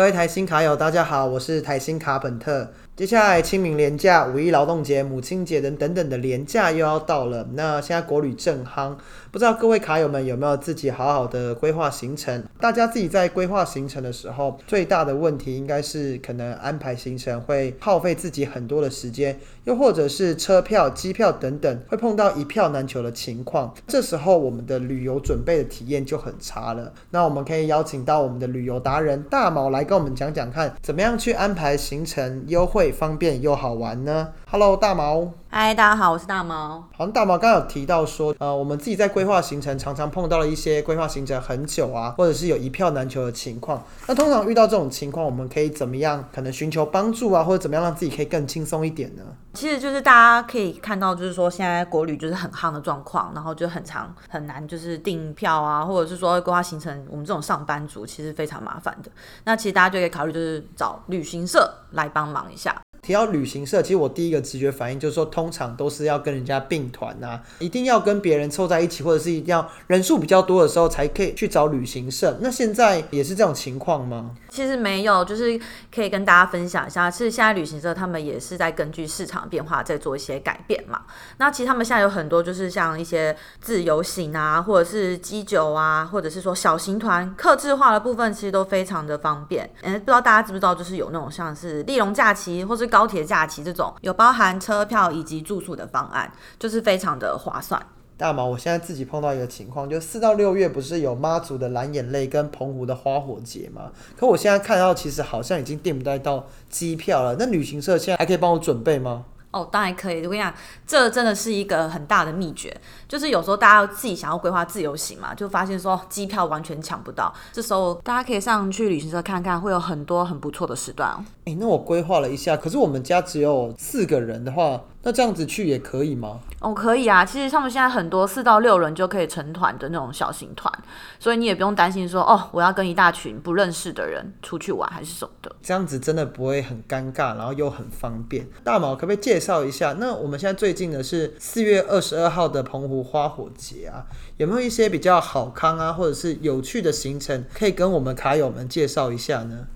各位台新卡友，大家好，我是台新卡本特。接下来清明连假、五一劳动节、母亲节等等等的连假又要到了。那现在国旅正夯，不知道各位卡友们有没有自己好好的规划行程？大家自己在规划行程的时候，最大的问题应该是可能安排行程会耗费自己很多的时间，又或者是车票、机票等等会碰到一票难求的情况。这时候我们的旅游准备的体验就很差了。那我们可以邀请到我们的旅游达人大毛来跟我们讲讲看，怎么样去安排行程优惠。方便又好玩呢。Hello，大毛。嗨，大家好，我是大毛。好像，大毛刚刚有提到说，呃，我们自己在规划行程，常常碰到了一些规划行程很久啊，或者是有一票难求的情况。那通常遇到这种情况，我们可以怎么样？可能寻求帮助啊，或者怎么样让自己可以更轻松一点呢？其实就是大家可以看到，就是说现在国旅就是很夯的状况，然后就很长很难，就是订票啊，或者是说规划行程，我们这种上班族其实非常麻烦的。那其实大家就可以考虑，就是找旅行社来帮忙一下。提到旅行社，其实我第一个直觉反应就是说，通常都是要跟人家并团呐，一定要跟别人凑在一起，或者是一定要人数比较多的时候才可以去找旅行社。那现在也是这种情况吗？其实没有，就是可以跟大家分享一下，其实现在旅行社他们也是在根据市场变化在做一些改变嘛。那其实他们现在有很多就是像一些自由行啊，或者是机酒啊，或者是说小型团、客制化的部分，其实都非常的方便。嗯，不知道大家知不知道，就是有那种像是利隆假期或是高高铁假期这种，有包含车票以及住宿的方案，就是非常的划算。大毛，我现在自己碰到一个情况，就四到六月不是有妈祖的蓝眼泪跟澎湖的花火节吗？可我现在看到，其实好像已经订不到机票了。那旅行社现在还可以帮我准备吗？哦，当然可以。我跟你讲，这真的是一个很大的秘诀，就是有时候大家自己想要规划自由行嘛，就发现说机票完全抢不到。这时候大家可以上去旅行社看看，会有很多很不错的时段哦。哎，那我规划了一下，可是我们家只有四个人的话。那这样子去也可以吗？哦，可以啊。其实他们现在很多四到六人就可以成团的那种小型团，所以你也不用担心说哦，我要跟一大群不认识的人出去玩还是什么的。这样子真的不会很尴尬，然后又很方便。大毛可不可以介绍一下？那我们现在最近的是四月二十二号的澎湖花火节啊，有没有一些比较好康啊，或者是有趣的行程可以跟我们卡友们介绍一下呢？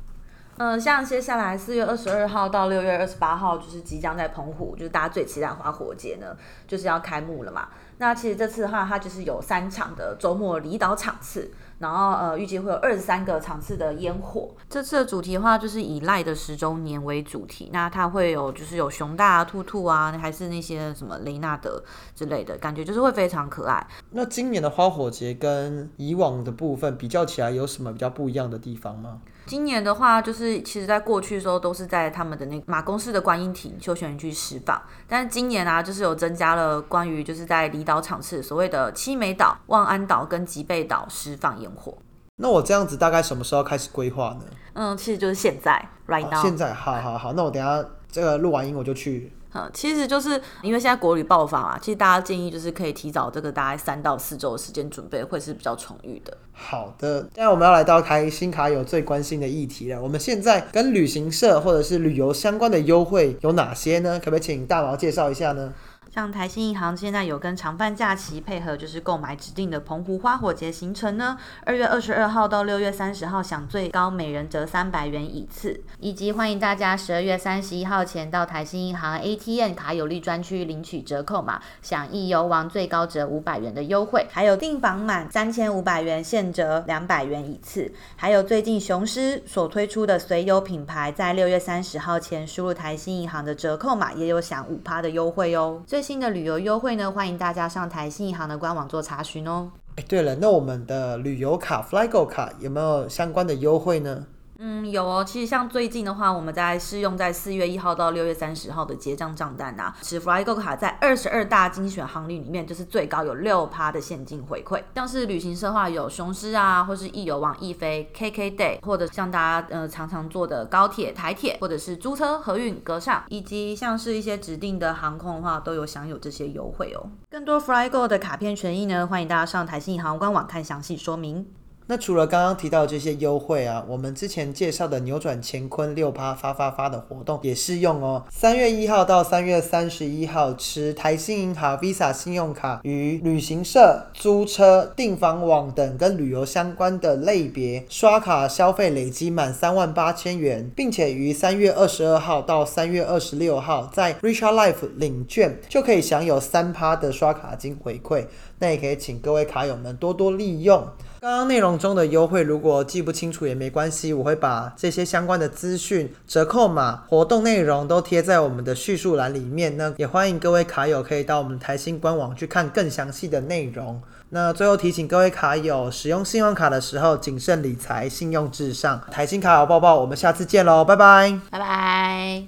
嗯，像接下来四月二十二号到六月二十八号，就是即将在澎湖，就是大家最期待花火节呢，就是要开幕了嘛。那其实这次的话，它就是有三场的周末离岛场次，然后呃，预计会有二十三个场次的烟火。这次的主题的话，就是以赖的十周年为主题，那它会有就是有熊大啊、兔兔啊，还是那些什么雷纳德之类的，感觉就是会非常可爱。那今年的花火节跟以往的部分比较起来，有什么比较不一样的地方吗？今年的话，就是其实在过去的时候都是在他们的那马公市的观音亭休闲园区释放，但是今年啊，就是有增加了关于就是在离岛场次所谓的七美岛、望安岛跟吉贝岛释放烟火。那我这样子大概什么时候开始规划呢？嗯，其实就是现在，right now。现在，好好好，那我等下这个录完音我就去。嗯，其实就是因为现在国旅爆发嘛，其实大家建议就是可以提早这个大概三到四周的时间准备，会是比较充裕的。好的，现在我们要来到开新卡友最关心的议题了。我们现在跟旅行社或者是旅游相关的优惠有哪些呢？可不可以请大毛介绍一下呢？像台新银行现在有跟长饭假期配合，就是购买指定的澎湖花火节行程呢。二月二十二号到六月三十号，享最高每人折三百元一次，以及欢迎大家十二月三十一号前到台新银行 ATM 卡有利专区领取折扣码，享易游王最高折五百元的优惠。还有订房满三千五百元现折两百元一次。还有最近雄狮所推出的随游品牌，在六月三十号前输入台新银行的折扣码，也有享五趴的优惠哦。最新的旅游优惠呢，欢迎大家上台新银行的官网做查询哦。哎，对了，那我们的旅游卡 Flygo 卡有没有相关的优惠呢？嗯，有哦。其实像最近的话，我们在试用在四月一号到六月三十号的结账账单啊，持 Flygo 卡在二十二大精选航旅里面，就是最高有六趴的现金回馈。像是旅行社话，有雄狮啊，或是易游网、易飞、KKday，或者像大家呃常常坐的高铁、台铁，或者是租车、合运、格上，以及像是一些指定的航空的话，都有享有这些优惠哦。更多 Flygo 的卡片权益呢，欢迎大家上台新银行官网看详细说明。那除了刚刚提到这些优惠啊，我们之前介绍的扭转乾坤六趴发发发的活动也适用哦。三月一号到三月三十一号，持台新银行 Visa 信用卡与旅行社、租车、订房网等跟旅游相关的类别刷卡消费累积满三万八千元，并且于三月二十二号到三月二十六号在 Richard Life 领券，就可以享有三趴的刷卡金回馈。那也可以请各位卡友们多多利用。刚刚内容中的优惠，如果记不清楚也没关系，我会把这些相关的资讯、折扣码、活动内容都贴在我们的叙述栏里面。那也欢迎各位卡友可以到我们台新官网去看更详细的内容。那最后提醒各位卡友，使用信用卡的时候谨慎理财，信用至上。台新卡友抱抱，我们下次见喽，拜拜，拜拜。